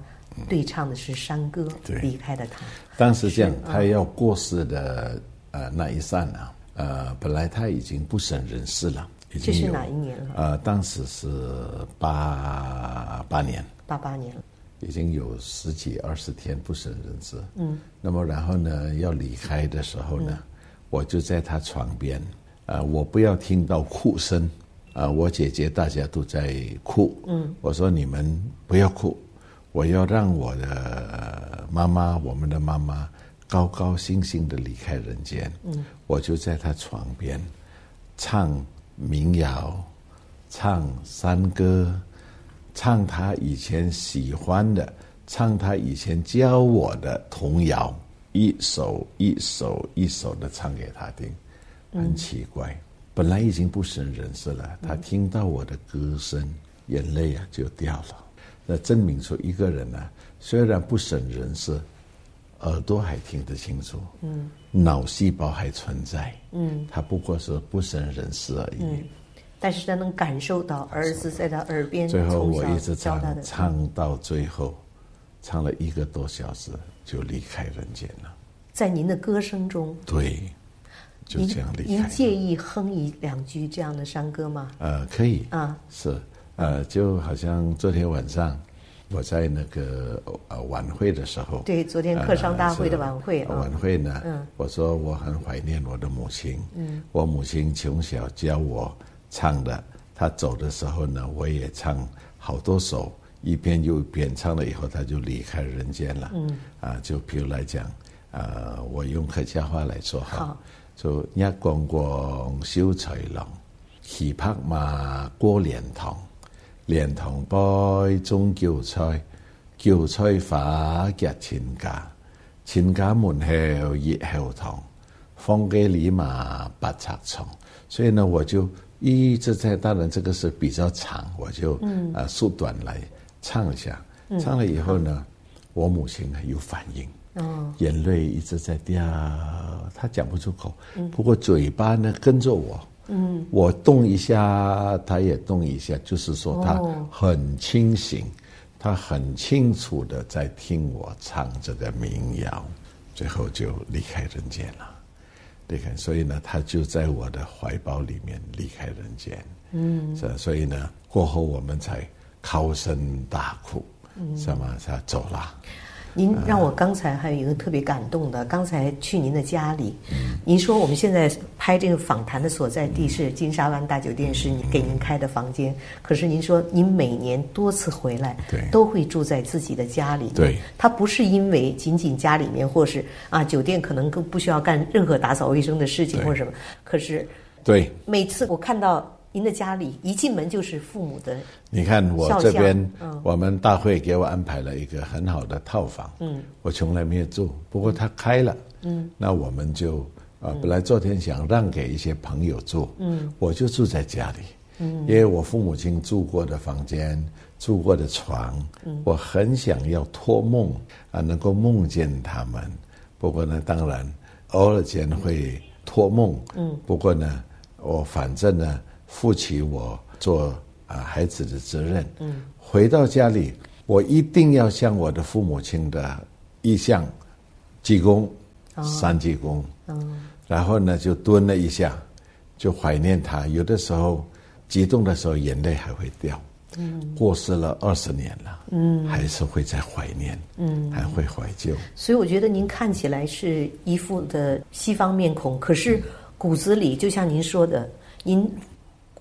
Speaker 5: 对唱的是山歌，离开了她。
Speaker 6: 当时这样，他要过世的呃那一刹那，呃，本来她已经不省人事了，
Speaker 5: 这是哪一年了？
Speaker 6: 呃，当时是八八年，
Speaker 5: 八八年了。
Speaker 6: 已经有十几二十天不省人事。嗯，那么然后呢，要离开的时候呢，我就在他床边，啊，我不要听到哭声，啊，我姐姐大家都在哭。嗯，我说你们不要哭，我要让我的妈妈，我们的妈妈高高兴兴的离开人间。嗯，我就在他床边，唱民谣，唱山歌。唱他以前喜欢的，唱他以前教我的童谣，一首一首一首的唱给他听。很奇怪，本来已经不省人事了，他听到我的歌声，眼泪啊就掉了。那证明出一个人呢，虽然不省人事，耳朵还听得清楚，嗯，脑细胞还存在，嗯，他不过是不省人事而已。
Speaker 5: 但是他能感受到儿子在他耳边。
Speaker 6: 最后我一直唱唱到最后，唱了一个多小时就离开人间了。
Speaker 5: 在您的歌声中。
Speaker 6: 对，就这样离开。
Speaker 5: 您介意哼一两句这样的山歌吗？
Speaker 6: 呃，可以啊。是，呃，就好像昨天晚上我在那个呃晚会的时候。
Speaker 5: 对，昨天客商大会的晚会。
Speaker 6: 晚会呢？嗯。我说我很怀念我的母亲。嗯。我母亲从小教我。唱的，他走的时候呢，我也唱好多首，一遍又一遍唱了以后，他就离开人间了。嗯，啊，就比如来讲，呃，我用客家话来说哈，就一光光小彩龙，旗拍马过莲塘，莲塘杯中叫菜，叫菜花夹亲家，亲家门后热后堂，放给里马八尺床。所以呢，我就。一直在，当然这个是比较长，我就啊缩短来唱一下。唱了以后呢，我母亲呢有反应，眼泪一直在掉，她讲不出口，不过嘴巴呢跟着我，嗯。我动一下，她也动一下，就是说她很清醒，她很清楚的在听我唱这个民谣，最后就离开人间了。离开，所以呢，他就在我的怀抱里面离开人间。嗯，是，所以呢，过后我们才高声大哭，什么？他走了。
Speaker 5: 您让我刚才还有一个特别感动的，刚才去您的家里，您说我们现在拍这个访谈的所在地是金沙湾大酒店，是你给您开的房间。可是您说您每年多次回来，
Speaker 6: 对，
Speaker 5: 都会住在自己的家里。
Speaker 6: 对，
Speaker 5: 他不是因为仅仅家里面，或是啊酒店可能更不需要干任何打扫卫生的事情或者什么。可是，
Speaker 6: 对，
Speaker 5: 每次我看到。您的家里一进门就是父母的。
Speaker 6: 你看我这边，我们大会给我安排了一个很好的套房。嗯，我从来没有住，不过他开了。嗯，那我们就啊，本来昨天想让给一些朋友住。嗯，我就住在家里。嗯，因为我父母亲住过的房间、住过的床，我很想要托梦啊，能够梦见他们。不过呢，当然偶尔间会托梦。嗯，不过呢，我反正呢。负起我做啊孩子的责任。嗯，回到家里，我一定要向我的父母亲的意向鞠躬，三鞠躬。嗯，然后呢，就蹲了一下，就怀念他。有的时候激动的时候，眼泪还会掉。嗯，过世了二十年了。嗯，还是会在怀念。嗯，还会怀旧。
Speaker 5: 所以我觉得您看起来是一副的西方面孔，可是骨子里就像您说的，您。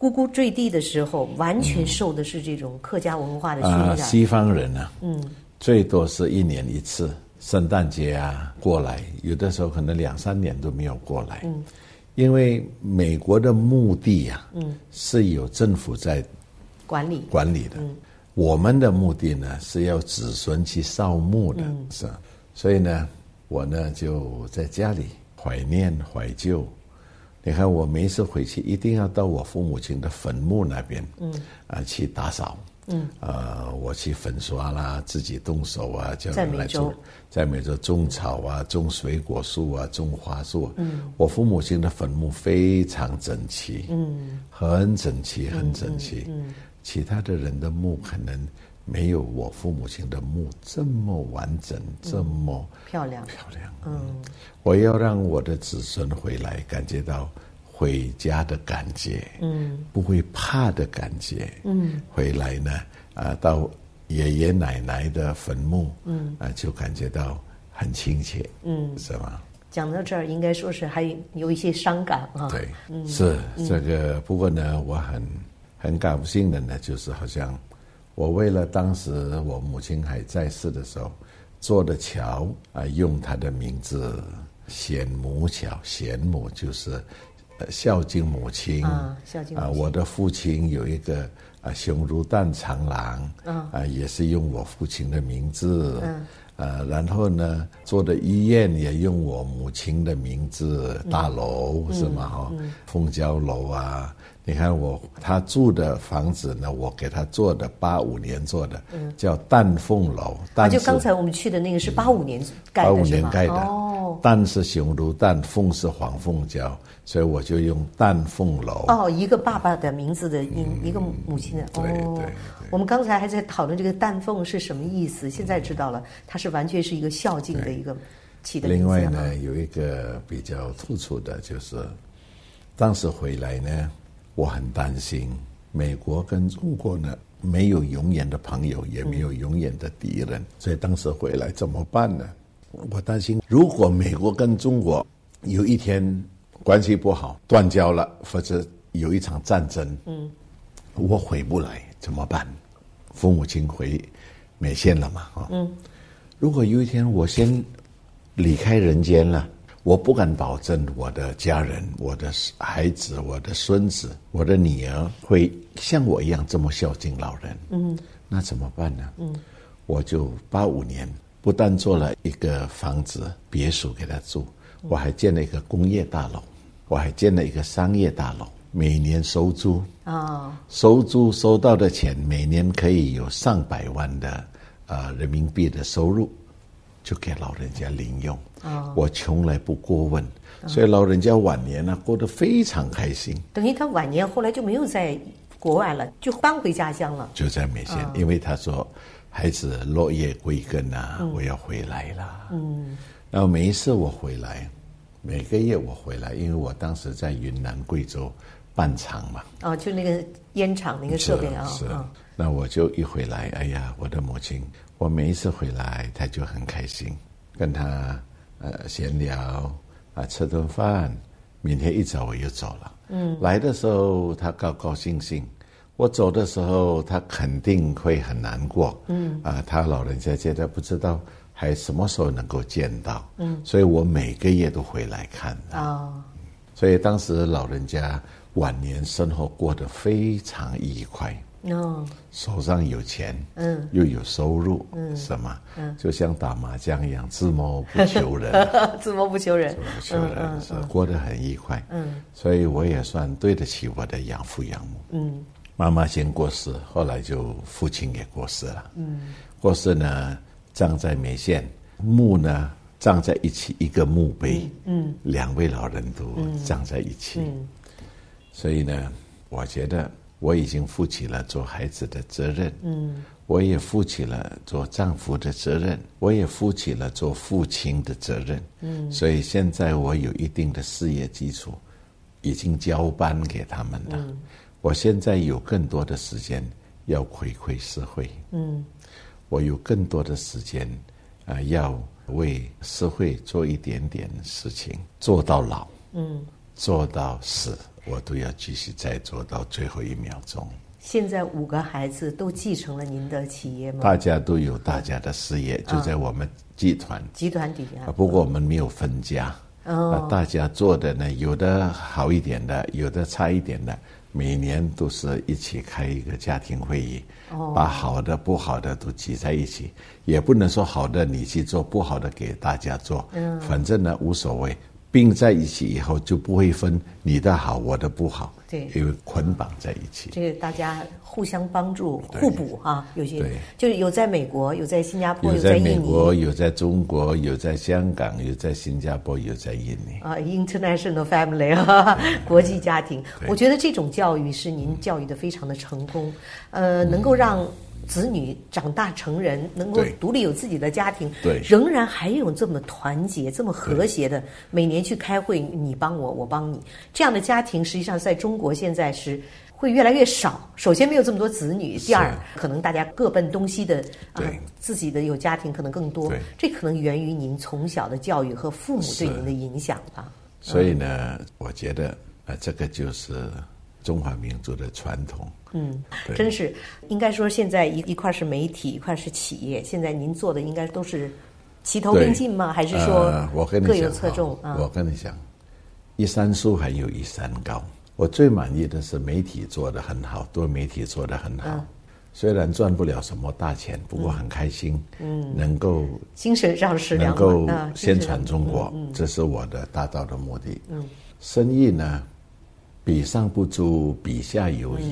Speaker 5: 呱呱坠地的时候，完全受的是这种客家文化的熏染。
Speaker 6: 西方人呢，嗯，最多是一年一次，圣诞节啊过来，有的时候可能两三年都没有过来。嗯，因为美国的墓地呀，嗯，是有政府在
Speaker 5: 管理
Speaker 6: 管理的。嗯，我们的目的呢是要子孙去扫墓的，是。所以呢，我呢就在家里怀念怀旧。你看，我每次回去一定要到我父母亲的坟墓那边，嗯，啊，去打扫，嗯，呃，我去粉刷啦，自己动手啊，叫人来做，在美洲种草啊，种水果树啊，种花树，嗯，我父母亲的坟墓非常整齐，嗯，很整齐，很整齐，嗯，其他的人的墓可能。没有我父母亲的墓这么完整，这么
Speaker 5: 漂亮
Speaker 6: 漂亮。嗯，我要让我的子孙回来，感觉到回家的感觉，嗯，不会怕的感觉，嗯，回来呢，啊，到爷爷奶奶的坟墓，嗯，啊，就感觉到很亲切，嗯，是吗？
Speaker 5: 讲到这儿，应该说是还有一些伤感啊。
Speaker 6: 对，是这个。不过呢，我很很高兴的呢，就是好像。我为了当时我母亲还在世的时候做的桥啊，用她的名字“贤母桥”，贤母就是孝敬母亲
Speaker 5: 啊，孝敬
Speaker 6: 啊。我的父亲有一个啊熊如蛋长廊啊，也是用我父亲的名字嗯。呃，然后呢，做的医院也用我母亲的名字，大楼是吗？哈，凤娇楼啊。你看我他住的房子呢，我给他做的八五年做的，叫丹凤楼。
Speaker 5: 啊，就刚才我们去的那个是八五年盖
Speaker 6: 的，八五年盖的。哦，丹是雄鹿蛋，凤是黄凤娇，所以我就用丹凤楼。
Speaker 5: 哦，一个爸爸的名字的音，一个母亲的。
Speaker 6: 对对。
Speaker 5: 我们刚才还在讨论这个丹凤是什么意思，现在知道了，它是完全是一个孝敬的一个起的
Speaker 6: 另外呢，有一个比较突出的就是，当时回来呢。我很担心，美国跟中国呢没有永远的朋友，也没有永远的敌人，所以当时回来怎么办呢？我担心，如果美国跟中国有一天关系不好，断交了，或者有一场战争，嗯，我回不来怎么办？父母亲回美县了嘛？啊，嗯，如果有一天我先离开人间了。我不敢保证我的家人、我的孩子、我的孙子、我的女儿会像我一样这么孝敬老人。嗯，那怎么办呢？嗯，我就八五年不但做了一个房子别墅给他住，我还建了一个工业大楼，我还建了一个商业大楼，每年收租啊，收租收到的钱每年可以有上百万的呃人民币的收入。就给老人家零用，我从来不过问，所以老人家晚年呢过得非常开心。
Speaker 5: 等于他晚年后来就没有在国外了，就搬回家乡了。
Speaker 6: 就在美县，因为他说孩子落叶归根呐，我要回来了。嗯，然后每一次我回来，每个月我回来，因为我当时在云南贵州办厂嘛。
Speaker 5: 哦，就那个烟厂那个设备啊。
Speaker 6: 是，那我就一回来，哎呀，我的母亲。我每一次回来，他就很开心，跟他呃闲聊啊，吃顿饭。明天一早我又走了。嗯，来的时候他高高兴兴，我走的时候他肯定会很难过。嗯，啊，他老人家现在不知道还什么时候能够见到。嗯，所以我每个月都回来看。哦，所以当时老人家晚年生活过得非常愉快。哦，手上有钱，嗯，又有收入，嗯，什么，嗯，就像打麻将一样，自谋不求人，
Speaker 5: 自谋不求人，
Speaker 6: 不求人，是过得很愉快，嗯，所以我也算对得起我的养父养母，嗯，妈妈先过世，后来就父亲也过世了，嗯，过世呢，葬在梅县，墓呢葬在一起，一个墓碑，嗯，两位老人都葬在一起，嗯，所以呢，我觉得。我已经负起了做孩子的责任，嗯，我也负起了做丈夫的责任，我也负起了做父亲的责任，嗯，所以现在我有一定的事业基础，已经交班给他们了。我现在有更多的时间要回馈社会，嗯，我有更多的时间啊，要为社会做一点点事情，做到老，嗯，做到死。我都要继续再做到最后一秒钟。
Speaker 5: 现在五个孩子都继承了您的企业吗？
Speaker 6: 大家都有大家的事业，就在我们集团。
Speaker 5: 集团底下。
Speaker 6: 不过我们没有分家。哦。大家做的呢，有的好一点的，有的差一点的，每年都是一起开一个家庭会议，把好的、不好的都挤在一起。也不能说好的你去做，不好的给大家做。嗯。反正呢，无所谓。并在一起以后就不会分你的好我的不好，
Speaker 5: 对，
Speaker 6: 因为捆绑在一起。
Speaker 5: 这个大家互相帮助、互补啊，有些就是有在美国，有在新加坡，
Speaker 6: 有在美国，有在中国，有在香港，有在新加坡，有在印尼。
Speaker 5: 啊，international family 啊，国际家庭。我觉得这种教育是您教育的非常的成功，呃，能够让。子女长大成人，能够独立有自己的家庭，对。仍然还有这么团结、这么和谐的，每年去开会，你帮我，我帮你，这样的家庭，实际上在中国现在是会越来越少。首先没有这么多子女，第二可能大家各奔东西的啊，自己的有家庭可能更多，这可能源于您从小的教育和父母对您的影响吧。
Speaker 6: 所以呢，我觉得啊，这个就是中华民族的传统。
Speaker 5: 嗯，真是应该说，现在一一块是媒体，一块是企业。现在您做的应该都是齐头并进吗？还是说我跟你各有侧重？
Speaker 6: 我跟你讲，一山疏还有一山高。我最满意的是媒体做的很好，多媒体做的很好。虽然赚不了什么大钱，不过很开心。嗯，能够
Speaker 5: 精神上是
Speaker 6: 能够宣传中国，这是我的达到的目的。嗯，生意呢，比上不足，比下有余。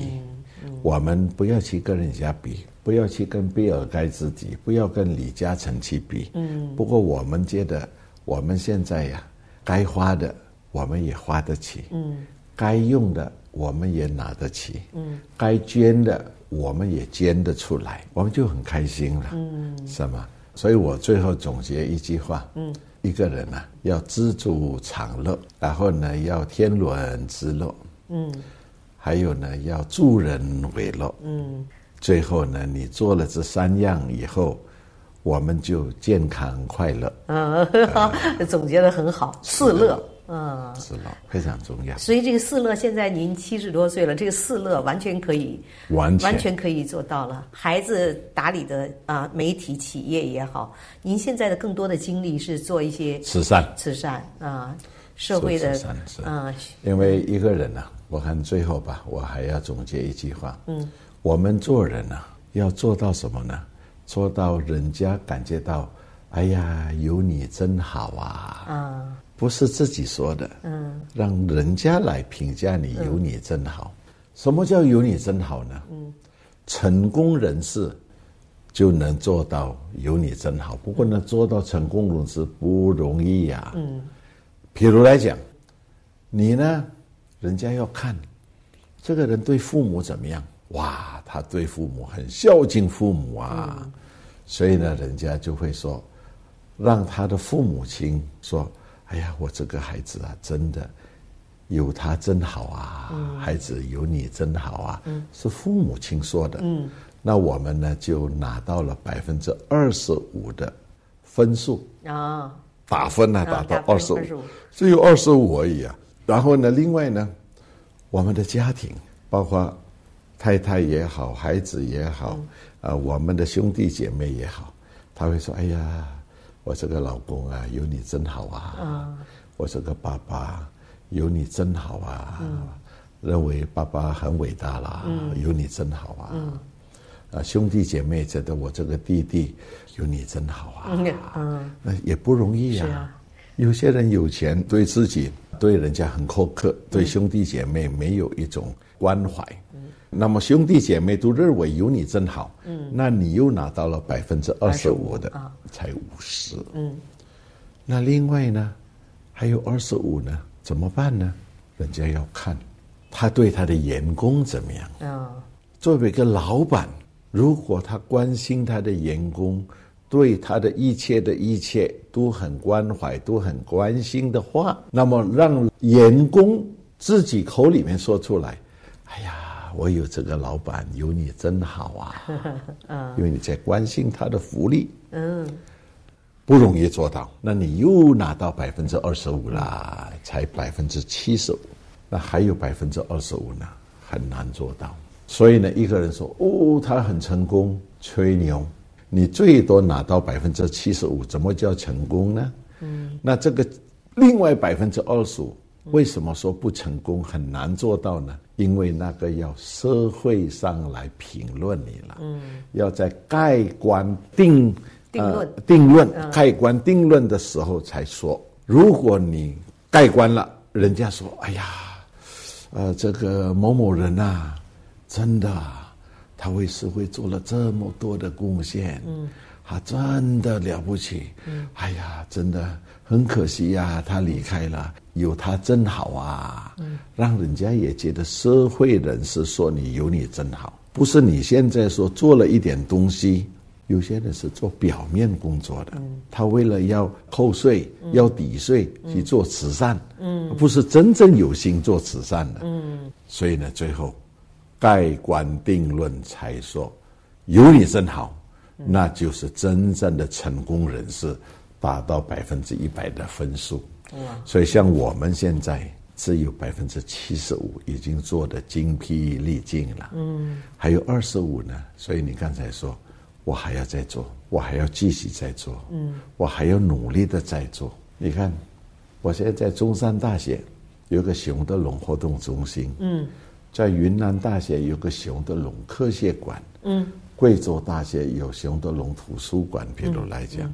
Speaker 6: 我们不要去跟人家比，不要去跟比尔盖茨比，不要跟李嘉诚去比。嗯。不过我们觉得，我们现在呀，该花的我们也花得起。嗯。该用的我们也拿得起。嗯。该捐的我们也捐得出来，我们就很开心了。嗯。是吗？所以我最后总结一句话。嗯。一个人呢，要知足常乐，然后呢，要天伦之乐。嗯。还有呢，要助人为乐。嗯，最后呢，你做了这三样以后，我们就健康快乐。嗯，
Speaker 5: 总结的很好，四乐。嗯，
Speaker 6: 四乐非常重要。
Speaker 5: 所以这个四乐，现在您七十多岁了，这个四乐完全可以，
Speaker 6: 完
Speaker 5: 完全可以做到了。孩子打理的啊，媒体企业也好，您现在的更多的精力是做一些
Speaker 6: 慈善，
Speaker 5: 慈善啊，社会的
Speaker 6: 啊，因为一个人呢。我看最后吧，我还要总结一句话。嗯，我们做人呢，要做到什么呢？做到人家感觉到，哎呀，有你真好啊！啊，不是自己说的。嗯，让人家来评价你，有你真好。什么叫有你真好呢？嗯，成功人士就能做到有你真好。不过呢，做到成功人士不容易呀。嗯，譬如来讲，你呢？人家要看这个人对父母怎么样？哇，他对父母很孝敬父母啊，所以呢，人家就会说，让他的父母亲说：“哎呀，我这个孩子啊，真的有他真好啊，孩子有你真好啊。”是父母亲说的。那我们呢就拿到了百分之二十五的分数。啊，打分呢达到二十五，只有二十五而已啊。然后呢，另外呢，我们的家庭，包括太太也好，孩子也好，啊，我们的兄弟姐妹也好，他会说：“哎呀，我这个老公啊，有你真好啊！我这个爸爸有你真好啊！认为爸爸很伟大啦，有你真好啊！”啊，兄弟姐妹觉得我这个弟弟有你真好啊，嗯，那也不容易啊。有些人有钱，对自己、对人家很苛刻，对兄弟姐妹没有一种关怀。嗯，那么兄弟姐妹都认为有你真好，嗯，那你又拿到了百分之二十五的，啊，才五十。嗯，那另外呢，还有二十五呢，怎么办呢？人家要看他对他的员工怎么样。啊，作为一个老板。如果他关心他的员工，对他的一切的一切都很关怀，都很关心的话，那么让员工自己口里面说出来：“哎呀，我有这个老板，有你真好啊！”因为你在关心他的福利，嗯，不容易做到。那你又拿到百分之二十五啦，才百分之七十五，那还有百分之二十五呢，很难做到。所以呢，一个人说：“哦，他很成功，吹牛。你最多拿到百分之七十五，怎么叫成功呢？嗯，那这个另外百分之二十五，为什么说不成功，很难做到呢？因为那个要社会上来评论你了，嗯，要在盖棺定
Speaker 5: 定论
Speaker 6: 定论盖棺定论的时候才说。如果你盖棺了，人家说：哎呀，呃，这个某某人呐。”真的，他为社会做了这么多的贡献，嗯，他真的了不起，嗯，哎呀，真的很可惜呀，他离开了，有他真好啊，嗯，让人家也觉得社会人士说你有你真好，不是你现在说做了一点东西，有些人是做表面工作的，嗯，他为了要扣税、要抵税去做慈善，嗯，不是真正有心做慈善的，嗯，所以呢，最后。盖棺定论才说，有你真好，那就是真正的成功人士，达到百分之一百的分数。所以像我们现在只有百分之七十五，已经做的精疲力尽了。嗯，还有二十五呢。所以你刚才说，我还要再做，我还要继续再做。嗯，我还要努力的再做。你看，我现在在中山大学有个熊德龙活动中心。嗯。在云南大学有个熊德龙科学馆，嗯，贵州大学有熊德龙图书馆，比如来讲，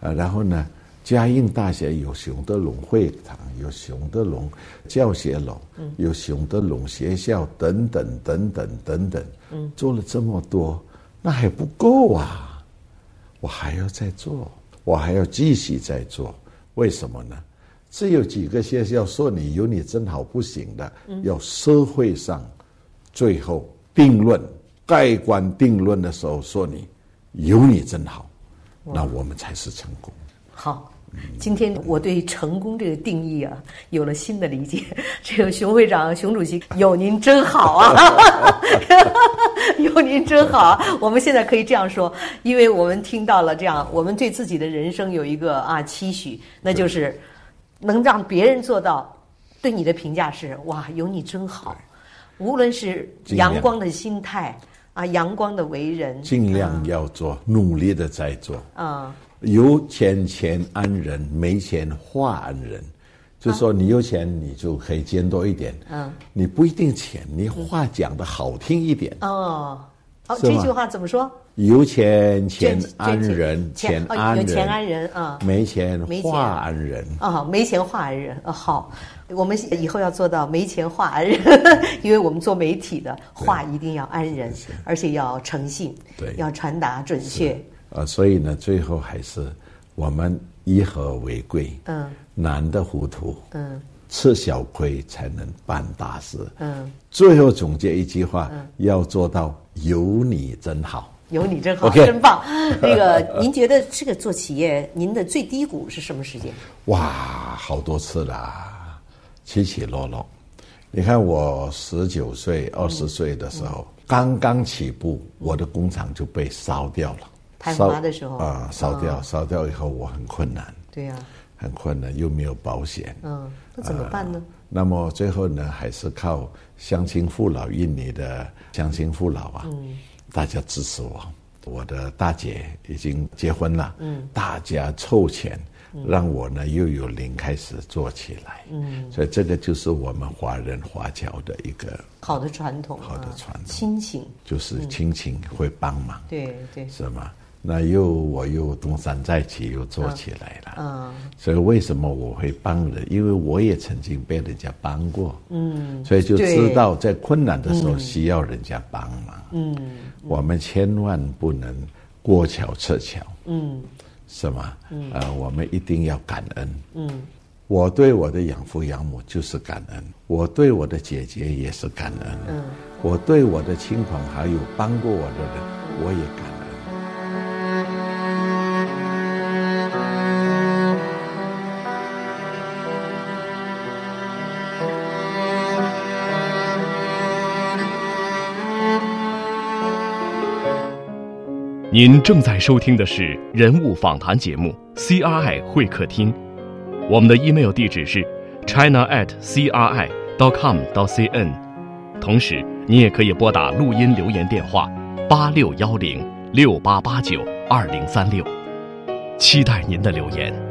Speaker 6: 啊，然后呢，嘉应大学有熊德龙会堂，有熊德龙教学楼，嗯，有熊德龙学校等等等等等等，嗯，做了这么多，那还不够啊，我还要再做，我还要继续再做，为什么呢？只有几个学校说你有你真好不行的，要社会上最后定论、盖棺定论的时候说你有你真好，那我们才是成功。
Speaker 5: 好，今天我对成功这个定义啊有了新的理解。这个熊会长、熊主席有您真好啊，有您真好。我们现在可以这样说，因为我们听到了这样，我们对自己的人生有一个啊期许，那就是。能让别人做到，对你的评价是哇，有你真好。无论是阳光的心态啊，阳光的为人，
Speaker 6: 尽量要做，努力的在做。啊，有钱钱安人，没钱话安人。就说你有钱，你就可以捐多一点。嗯，你不一定钱，你话讲的好听一点。哦，
Speaker 5: 好，这句话怎么说？
Speaker 6: 有钱钱安人，钱安人，
Speaker 5: 钱安人啊，
Speaker 6: 没钱话安人
Speaker 5: 啊，没钱话安人啊。好，我们以后要做到没钱话安人，因为我们做媒体的话一定要安人，而且要诚信，
Speaker 6: 对，
Speaker 5: 要传达准确。
Speaker 6: 啊，所以呢，最后还是我们以和为贵，嗯，难得糊涂，嗯，吃小亏才能办大事，嗯，最后总结一句话，要做到有你真好。
Speaker 5: 有你真好，真棒。那个，您觉得这个做企业，您的最低谷是什么时间？
Speaker 6: 哇，好多次啦，起起落落。你看我十九岁、二十岁的时候，刚刚起步，我的工厂就被烧掉了。
Speaker 5: 开发的时候
Speaker 6: 啊，烧掉，烧掉以后我很困难。
Speaker 5: 对呀，
Speaker 6: 很困难，又没有保险。
Speaker 5: 嗯，那怎么办呢？
Speaker 6: 那么最后呢，还是靠乡亲父老，印尼的乡亲父老啊，大家支持我。我的大姐已经结婚了，嗯，大家凑钱，让我呢又有零开始做起来。嗯，所以这个就是我们华人华侨的一个
Speaker 5: 好的传统，
Speaker 6: 好的传统，
Speaker 5: 亲情
Speaker 6: 就是亲情会帮忙。
Speaker 5: 对对，
Speaker 6: 是吗？那又我又东山再起，又做起来了。嗯，所以为什么我会帮人？因为我也曾经被人家帮过。嗯，所以就知道在困难的时候需要人家帮忙。嗯，我们千万不能过桥撤桥。嗯，是吗？嗯，呃，我们一定要感恩。嗯，我对我的养父养母就是感恩，我对我的姐姐也是感恩。嗯，我对我的亲朋好友帮过我的人，我也感。
Speaker 1: 您正在收听的是人物访谈节目《CRI 会客厅》，我们的 email 地址是 china at cri dot com dot cn，同时你也可以拨打录音留言电话八六幺零六八八九二零三六，期待您的留言。